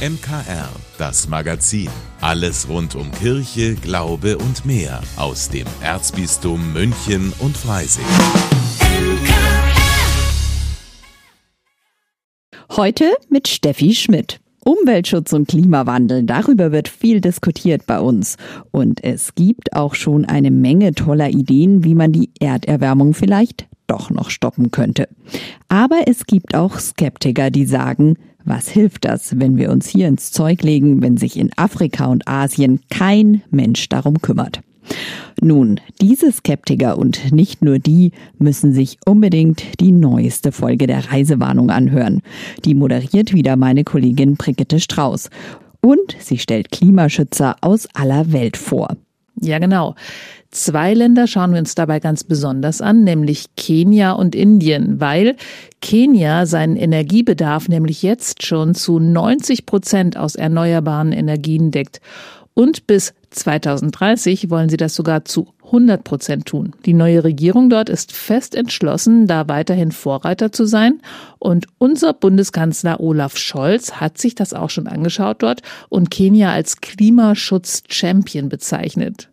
MKR, das Magazin. Alles rund um Kirche, Glaube und mehr aus dem Erzbistum München und Freising. Heute mit Steffi Schmidt. Umweltschutz und Klimawandel, darüber wird viel diskutiert bei uns. Und es gibt auch schon eine Menge toller Ideen, wie man die Erderwärmung vielleicht doch noch stoppen könnte. Aber es gibt auch Skeptiker, die sagen, was hilft das, wenn wir uns hier ins Zeug legen, wenn sich in Afrika und Asien kein Mensch darum kümmert? Nun, diese Skeptiker und nicht nur die müssen sich unbedingt die neueste Folge der Reisewarnung anhören. Die moderiert wieder meine Kollegin Brigitte Strauß. Und sie stellt Klimaschützer aus aller Welt vor. Ja, genau. Zwei Länder schauen wir uns dabei ganz besonders an, nämlich Kenia und Indien, weil Kenia seinen Energiebedarf nämlich jetzt schon zu 90 Prozent aus erneuerbaren Energien deckt. Und bis 2030 wollen sie das sogar zu 100 Prozent tun. Die neue Regierung dort ist fest entschlossen, da weiterhin Vorreiter zu sein. Und unser Bundeskanzler Olaf Scholz hat sich das auch schon angeschaut dort und Kenia als Klimaschutz-Champion bezeichnet.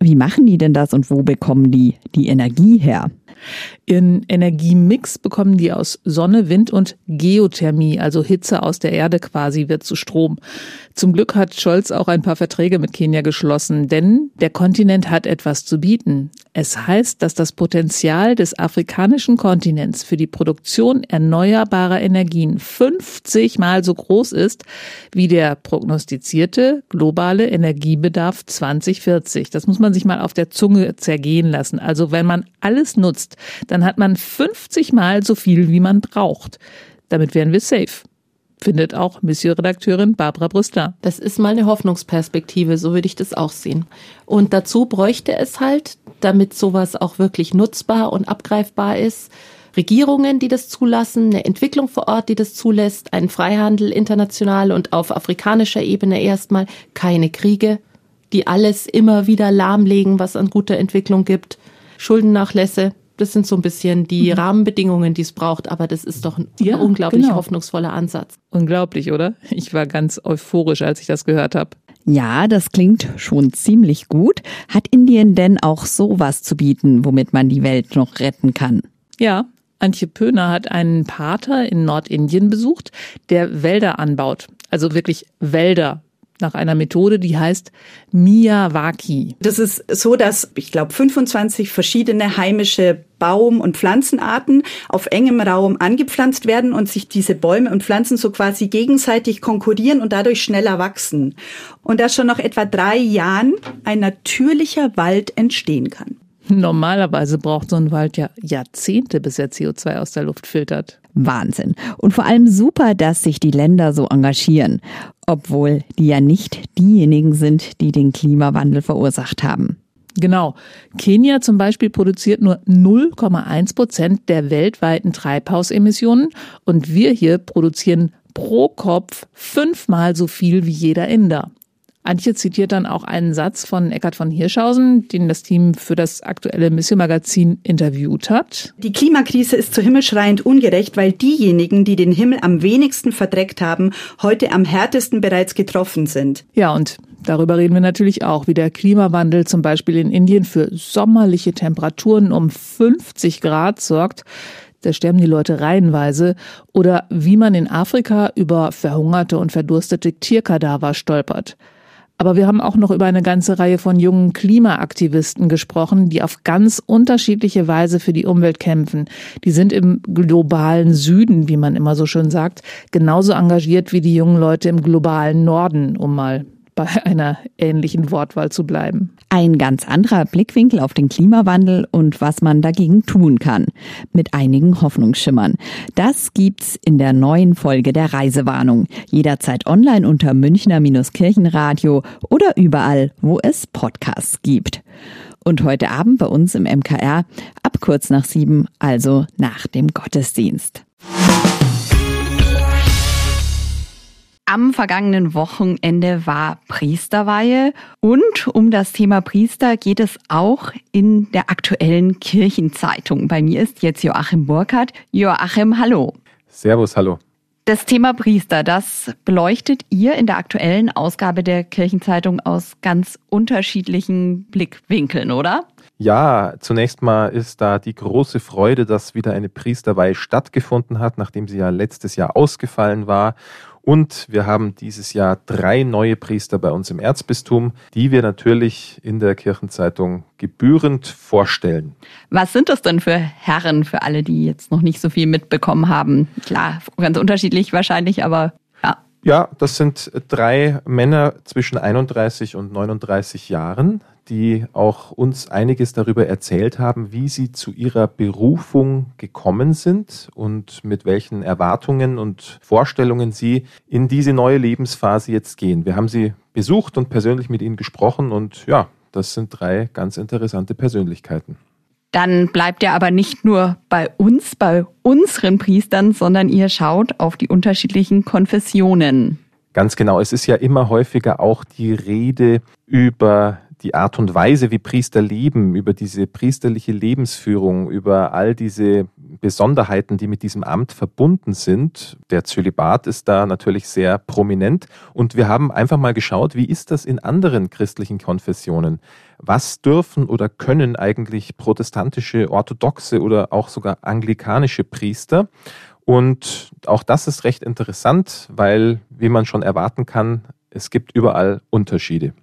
Wie machen die denn das und wo bekommen die die Energie her? Ihren Energiemix bekommen die aus Sonne, Wind und Geothermie, also Hitze aus der Erde quasi wird zu Strom. Zum Glück hat Scholz auch ein paar Verträge mit Kenia geschlossen, denn der Kontinent hat etwas zu bieten. Es heißt, dass das Potenzial des afrikanischen Kontinents für die Produktion erneuerbarer Energien 50 mal so groß ist wie der prognostizierte globale Energiebedarf 2040. Das muss man sich mal auf der Zunge zergehen lassen. Also wenn man alles nutzt, dann hat man 50 mal so viel, wie man braucht. Damit wären wir safe findet auch Monsieur-Redakteurin Barbara Brüster. Das ist mal eine Hoffnungsperspektive, so würde ich das auch sehen. Und dazu bräuchte es halt, damit sowas auch wirklich nutzbar und abgreifbar ist, Regierungen, die das zulassen, eine Entwicklung vor Ort, die das zulässt, einen Freihandel international und auf afrikanischer Ebene erstmal keine Kriege, die alles immer wieder lahmlegen, was an guter Entwicklung gibt, Schuldennachlässe, das sind so ein bisschen die mhm. Rahmenbedingungen, die es braucht, aber das ist doch ein ja, unglaublich genau. hoffnungsvoller Ansatz. Unglaublich, oder? Ich war ganz euphorisch, als ich das gehört habe. Ja, das klingt schon ziemlich gut. Hat Indien denn auch sowas zu bieten, womit man die Welt noch retten kann? Ja, Antje Pöhner hat einen Pater in Nordindien besucht, der Wälder anbaut. Also wirklich Wälder nach einer Methode, die heißt Miyawaki. Das ist so, dass ich glaube 25 verschiedene heimische Baum- und Pflanzenarten auf engem Raum angepflanzt werden und sich diese Bäume und Pflanzen so quasi gegenseitig konkurrieren und dadurch schneller wachsen. Und dass schon nach etwa drei Jahren ein natürlicher Wald entstehen kann. Normalerweise braucht so ein Wald ja Jahrzehnte, bis er CO2 aus der Luft filtert. Wahnsinn. Und vor allem super, dass sich die Länder so engagieren, obwohl die ja nicht diejenigen sind, die den Klimawandel verursacht haben. Genau. Kenia zum Beispiel produziert nur 0,1 Prozent der weltweiten Treibhausemissionen und wir hier produzieren pro Kopf fünfmal so viel wie jeder Inder. Antje zitiert dann auch einen Satz von Eckhard von Hirschhausen, den das Team für das aktuelle Mission Magazin interviewt hat. Die Klimakrise ist so himmelschreiend ungerecht, weil diejenigen, die den Himmel am wenigsten verdreckt haben, heute am härtesten bereits getroffen sind. Ja, und Darüber reden wir natürlich auch, wie der Klimawandel zum Beispiel in Indien für sommerliche Temperaturen um 50 Grad sorgt. Da sterben die Leute reihenweise. Oder wie man in Afrika über verhungerte und verdurstete Tierkadaver stolpert. Aber wir haben auch noch über eine ganze Reihe von jungen Klimaaktivisten gesprochen, die auf ganz unterschiedliche Weise für die Umwelt kämpfen. Die sind im globalen Süden, wie man immer so schön sagt, genauso engagiert wie die jungen Leute im globalen Norden, um mal bei einer ähnlichen Wortwahl zu bleiben. Ein ganz anderer Blickwinkel auf den Klimawandel und was man dagegen tun kann. Mit einigen Hoffnungsschimmern. Das gibt's in der neuen Folge der Reisewarnung. Jederzeit online unter Münchner-Kirchenradio oder überall, wo es Podcasts gibt. Und heute Abend bei uns im MKR ab kurz nach sieben, also nach dem Gottesdienst. Am vergangenen Wochenende war Priesterweihe und um das Thema Priester geht es auch in der aktuellen Kirchenzeitung. Bei mir ist jetzt Joachim Burkhardt. Joachim, hallo. Servus, hallo. Das Thema Priester, das beleuchtet ihr in der aktuellen Ausgabe der Kirchenzeitung aus ganz unterschiedlichen Blickwinkeln, oder? Ja, zunächst mal ist da die große Freude, dass wieder eine Priesterweihe stattgefunden hat, nachdem sie ja letztes Jahr ausgefallen war. Und wir haben dieses Jahr drei neue Priester bei uns im Erzbistum, die wir natürlich in der Kirchenzeitung gebührend vorstellen. Was sind das denn für Herren, für alle, die jetzt noch nicht so viel mitbekommen haben? Klar, ganz unterschiedlich wahrscheinlich, aber ja. Das sind drei Männer zwischen 31 und 39 Jahren, die auch uns einiges darüber erzählt haben, wie sie zu ihrer Berufung gekommen sind und mit welchen Erwartungen und Vorstellungen sie in diese neue Lebensphase jetzt gehen. Wir haben sie besucht und persönlich mit ihnen gesprochen und ja, das sind drei ganz interessante Persönlichkeiten. Dann bleibt ihr aber nicht nur bei uns, bei unseren Priestern, sondern ihr schaut auf die unterschiedlichen Konfessionen. Ganz genau. Es ist ja immer häufiger auch die Rede über die Art und Weise, wie Priester leben, über diese priesterliche Lebensführung, über all diese Besonderheiten, die mit diesem Amt verbunden sind. Der Zölibat ist da natürlich sehr prominent. Und wir haben einfach mal geschaut, wie ist das in anderen christlichen Konfessionen? Was dürfen oder können eigentlich protestantische, orthodoxe oder auch sogar anglikanische Priester? Und auch das ist recht interessant, weil, wie man schon erwarten kann, es gibt überall Unterschiede.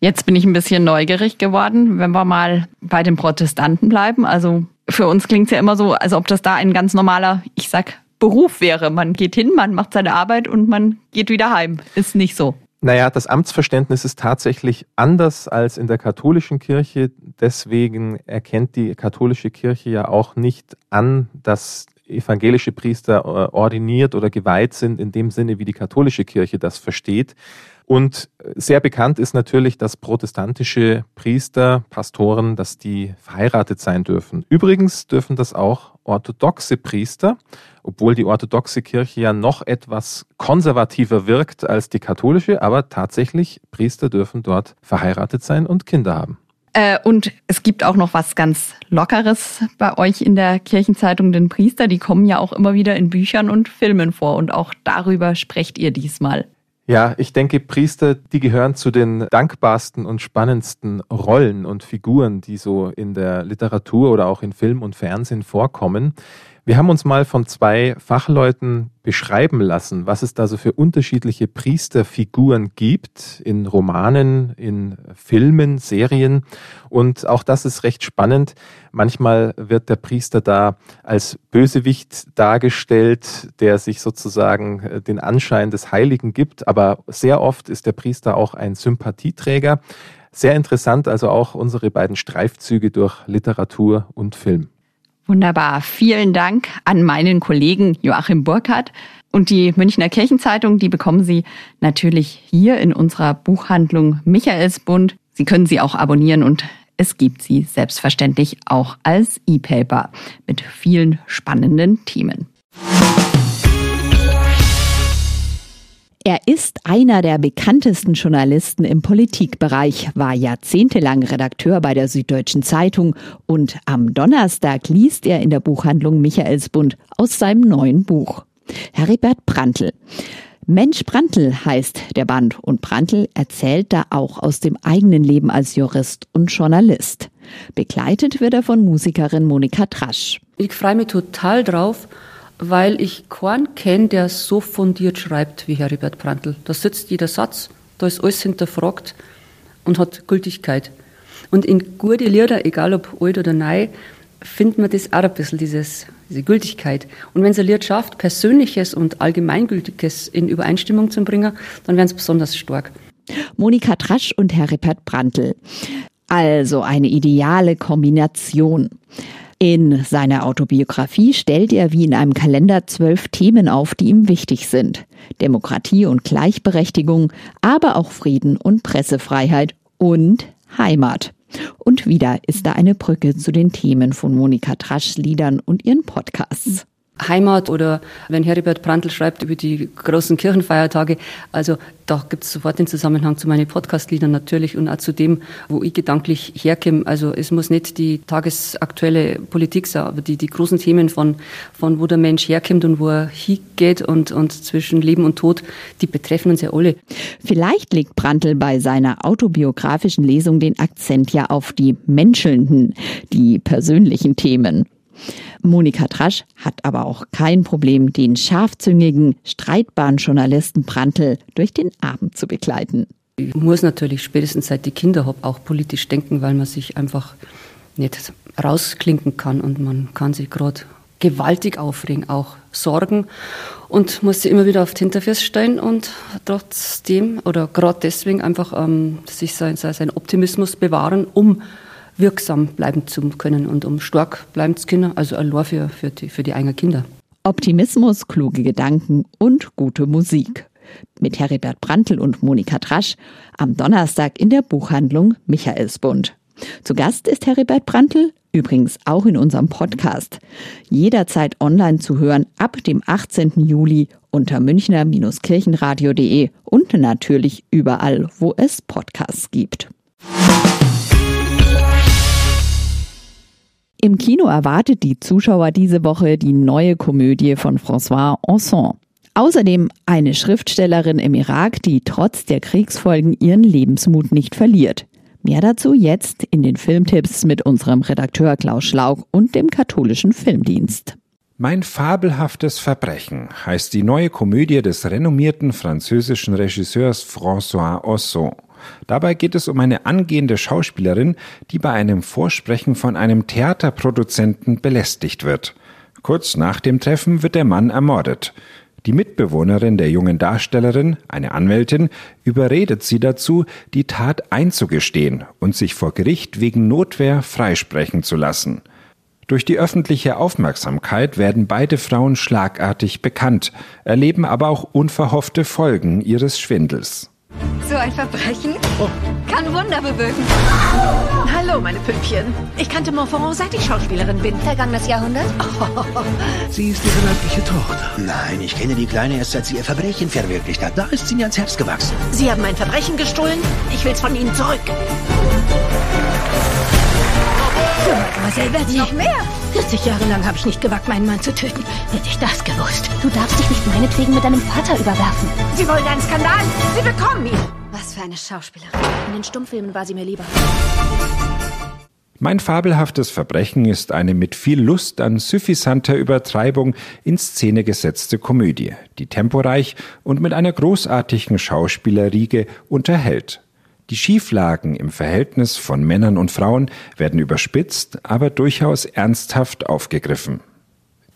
Jetzt bin ich ein bisschen neugierig geworden, wenn wir mal bei den Protestanten bleiben. Also für uns klingt es ja immer so, als ob das da ein ganz normaler, ich sag, Beruf wäre. Man geht hin, man macht seine Arbeit und man geht wieder heim. Ist nicht so. Naja, das Amtsverständnis ist tatsächlich anders als in der katholischen Kirche. Deswegen erkennt die katholische Kirche ja auch nicht an, dass evangelische Priester äh, ordiniert oder geweiht sind in dem Sinne, wie die katholische Kirche das versteht. Und sehr bekannt ist natürlich, dass protestantische Priester, Pastoren, dass die verheiratet sein dürfen. Übrigens dürfen das auch orthodoxe Priester, obwohl die orthodoxe Kirche ja noch etwas konservativer wirkt als die katholische, aber tatsächlich Priester dürfen dort verheiratet sein und Kinder haben. Äh, und es gibt auch noch was ganz Lockeres bei euch in der Kirchenzeitung, den Priester. Die kommen ja auch immer wieder in Büchern und Filmen vor. Und auch darüber sprecht ihr diesmal. Ja, ich denke, Priester, die gehören zu den dankbarsten und spannendsten Rollen und Figuren, die so in der Literatur oder auch in Film und Fernsehen vorkommen. Wir haben uns mal von zwei Fachleuten beschreiben lassen, was es da so für unterschiedliche Priesterfiguren gibt in Romanen, in Filmen, Serien. Und auch das ist recht spannend. Manchmal wird der Priester da als Bösewicht dargestellt, der sich sozusagen äh, den Anschein des Heiligen gibt. Aber sehr oft ist der Priester auch ein Sympathieträger. Sehr interessant also auch unsere beiden Streifzüge durch Literatur und Film. Wunderbar. Vielen Dank an meinen Kollegen Joachim Burkhardt. Und die Münchner Kirchenzeitung, die bekommen Sie natürlich hier in unserer Buchhandlung Michaelsbund. Sie können sie auch abonnieren und es gibt sie selbstverständlich auch als E-Paper mit vielen spannenden Themen. Er ist einer der bekanntesten Journalisten im Politikbereich, war jahrzehntelang Redakteur bei der Süddeutschen Zeitung und am Donnerstag liest er in der Buchhandlung Michaelsbund aus seinem neuen Buch. Heribert Prantl. Mensch Prantl heißt der Band und Prantl erzählt da auch aus dem eigenen Leben als Jurist und Journalist. Begleitet wird er von Musikerin Monika Trasch. Ich freue mich total drauf, weil ich keinen kenne, der so fundiert schreibt wie Heribert Prantl. Da sitzt jeder Satz, da ist alles hinterfragt und hat Gültigkeit. Und in gute Lieder, egal ob alt oder neu, findet man das auch ein bisschen, dieses, diese Gültigkeit. Und wenn es ein Lied schafft, Persönliches und Allgemeingültiges in Übereinstimmung zu bringen, dann werden es besonders stark. Monika Trasch und Heribert Prantl. Also eine ideale Kombination. In seiner Autobiografie stellt er wie in einem Kalender zwölf Themen auf, die ihm wichtig sind. Demokratie und Gleichberechtigung, aber auch Frieden und Pressefreiheit und Heimat. Und wieder ist da eine Brücke zu den Themen von Monika Traschs Liedern und ihren Podcasts. Heimat oder wenn Heribert Prantl schreibt über die großen Kirchenfeiertage. Also da gibt es sofort den Zusammenhang zu meinen Podcast-Liedern natürlich und auch zu dem, wo ich gedanklich herkomme. Also es muss nicht die tagesaktuelle Politik sein, aber die, die großen Themen von, von wo der Mensch herkommt und wo er hingeht und, und zwischen Leben und Tod, die betreffen uns ja alle. Vielleicht legt Prantl bei seiner autobiografischen Lesung den Akzent ja auf die menschelnden, die persönlichen Themen. Monika Trasch hat aber auch kein Problem, den scharfzüngigen, streitbaren Journalisten Prantl durch den Abend zu begleiten. Ich muss natürlich spätestens seit die Kinder habe auch politisch denken, weil man sich einfach nicht rausklinken kann und man kann sich gerade gewaltig aufregen, auch Sorgen und muss sich immer wieder auf die Hinterfüße stellen und trotzdem oder gerade deswegen einfach ähm, sich sein, sein Optimismus bewahren, um wirksam bleiben zu können und um stark bleiben zu können, also allein für, für, die, für die eigenen Kinder. Optimismus, kluge Gedanken und gute Musik. Mit Heribert Brandl und Monika Trasch am Donnerstag in der Buchhandlung Michaelsbund. Zu Gast ist Heribert Brandl, übrigens auch in unserem Podcast. Jederzeit online zu hören ab dem 18. Juli unter münchner-kirchenradio.de und natürlich überall, wo es Podcasts gibt. Im Kino erwartet die Zuschauer diese Woche die neue Komödie von François Anson. Außerdem eine Schriftstellerin im Irak, die trotz der Kriegsfolgen ihren Lebensmut nicht verliert. Mehr dazu jetzt in den Filmtipps mit unserem Redakteur Klaus Schlaug und dem katholischen Filmdienst. Mein fabelhaftes Verbrechen heißt die neue Komödie des renommierten französischen Regisseurs François Ozon. Dabei geht es um eine angehende Schauspielerin, die bei einem Vorsprechen von einem Theaterproduzenten belästigt wird. Kurz nach dem Treffen wird der Mann ermordet. Die Mitbewohnerin der jungen Darstellerin, eine Anwältin, überredet sie dazu, die Tat einzugestehen und sich vor Gericht wegen Notwehr freisprechen zu lassen. Durch die öffentliche Aufmerksamkeit werden beide Frauen schlagartig bekannt, erleben aber auch unverhoffte Folgen ihres Schwindels. So ein Verbrechen kann Wunder bewirken. Hallo, meine Püppchen. Ich kannte Montferrand, seit ich Schauspielerin bin. Vergangenes Jahrhundert? Oh. Sie ist ihre leibliche Tochter. Nein, ich kenne die Kleine erst, seit sie ihr Verbrechen verwirklicht hat. Da ist sie mir ans Herz gewachsen. Sie haben mein Verbrechen gestohlen? Ich will's von Ihnen zurück. So, Mademoiselle Bertie. Noch mehr? 40 Jahre lang habe ich nicht gewagt, meinen Mann zu töten. Hätte ich das gewusst. Du darfst dich nicht meinetwegen mit deinem Vater überwerfen. Sie wollen einen Skandal? Sie bekommen ihn. Was für eine Schauspielerin. In den Stummfilmen war sie mir lieber. Mein fabelhaftes Verbrechen ist eine mit viel Lust an suffisanter Übertreibung in Szene gesetzte Komödie, die temporeich und mit einer großartigen Schauspielerriege unterhält. Die Schieflagen im Verhältnis von Männern und Frauen werden überspitzt, aber durchaus ernsthaft aufgegriffen.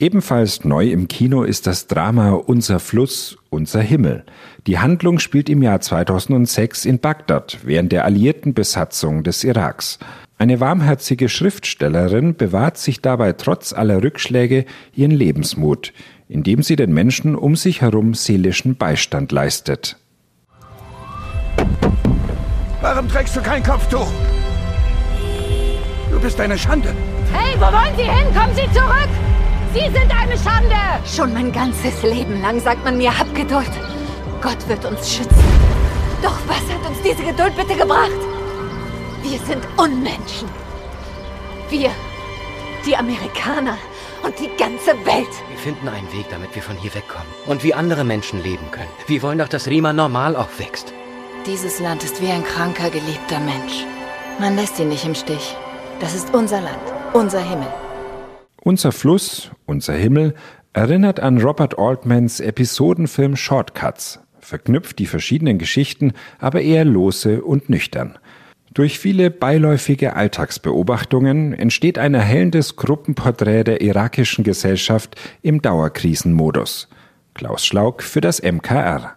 Ebenfalls neu im Kino ist das Drama Unser Fluss, unser Himmel. Die Handlung spielt im Jahr 2006 in Bagdad während der alliierten Besatzung des Iraks. Eine warmherzige Schriftstellerin bewahrt sich dabei trotz aller Rückschläge ihren Lebensmut, indem sie den Menschen um sich herum seelischen Beistand leistet. Warum trägst du kein Kopftuch? Du bist eine Schande. Hey, wo wollen Sie hin? Kommen Sie zurück! Sie sind eine Schande! Schon mein ganzes Leben lang sagt man mir, hab Geduld. Gott wird uns schützen. Doch was hat uns diese Geduld bitte gebracht? Wir sind Unmenschen. Wir, die Amerikaner und die ganze Welt. Wir finden einen Weg, damit wir von hier wegkommen. Und wie andere Menschen leben können. Wir wollen doch, dass Rima normal aufwächst. Dieses Land ist wie ein kranker, geliebter Mensch. Man lässt ihn nicht im Stich. Das ist unser Land, unser Himmel. Unser Fluss, unser Himmel erinnert an Robert Altmans Episodenfilm Shortcuts, verknüpft die verschiedenen Geschichten aber eher lose und nüchtern. Durch viele beiläufige Alltagsbeobachtungen entsteht ein erhellendes Gruppenporträt der irakischen Gesellschaft im Dauerkrisenmodus. Klaus Schlaug für das MKR.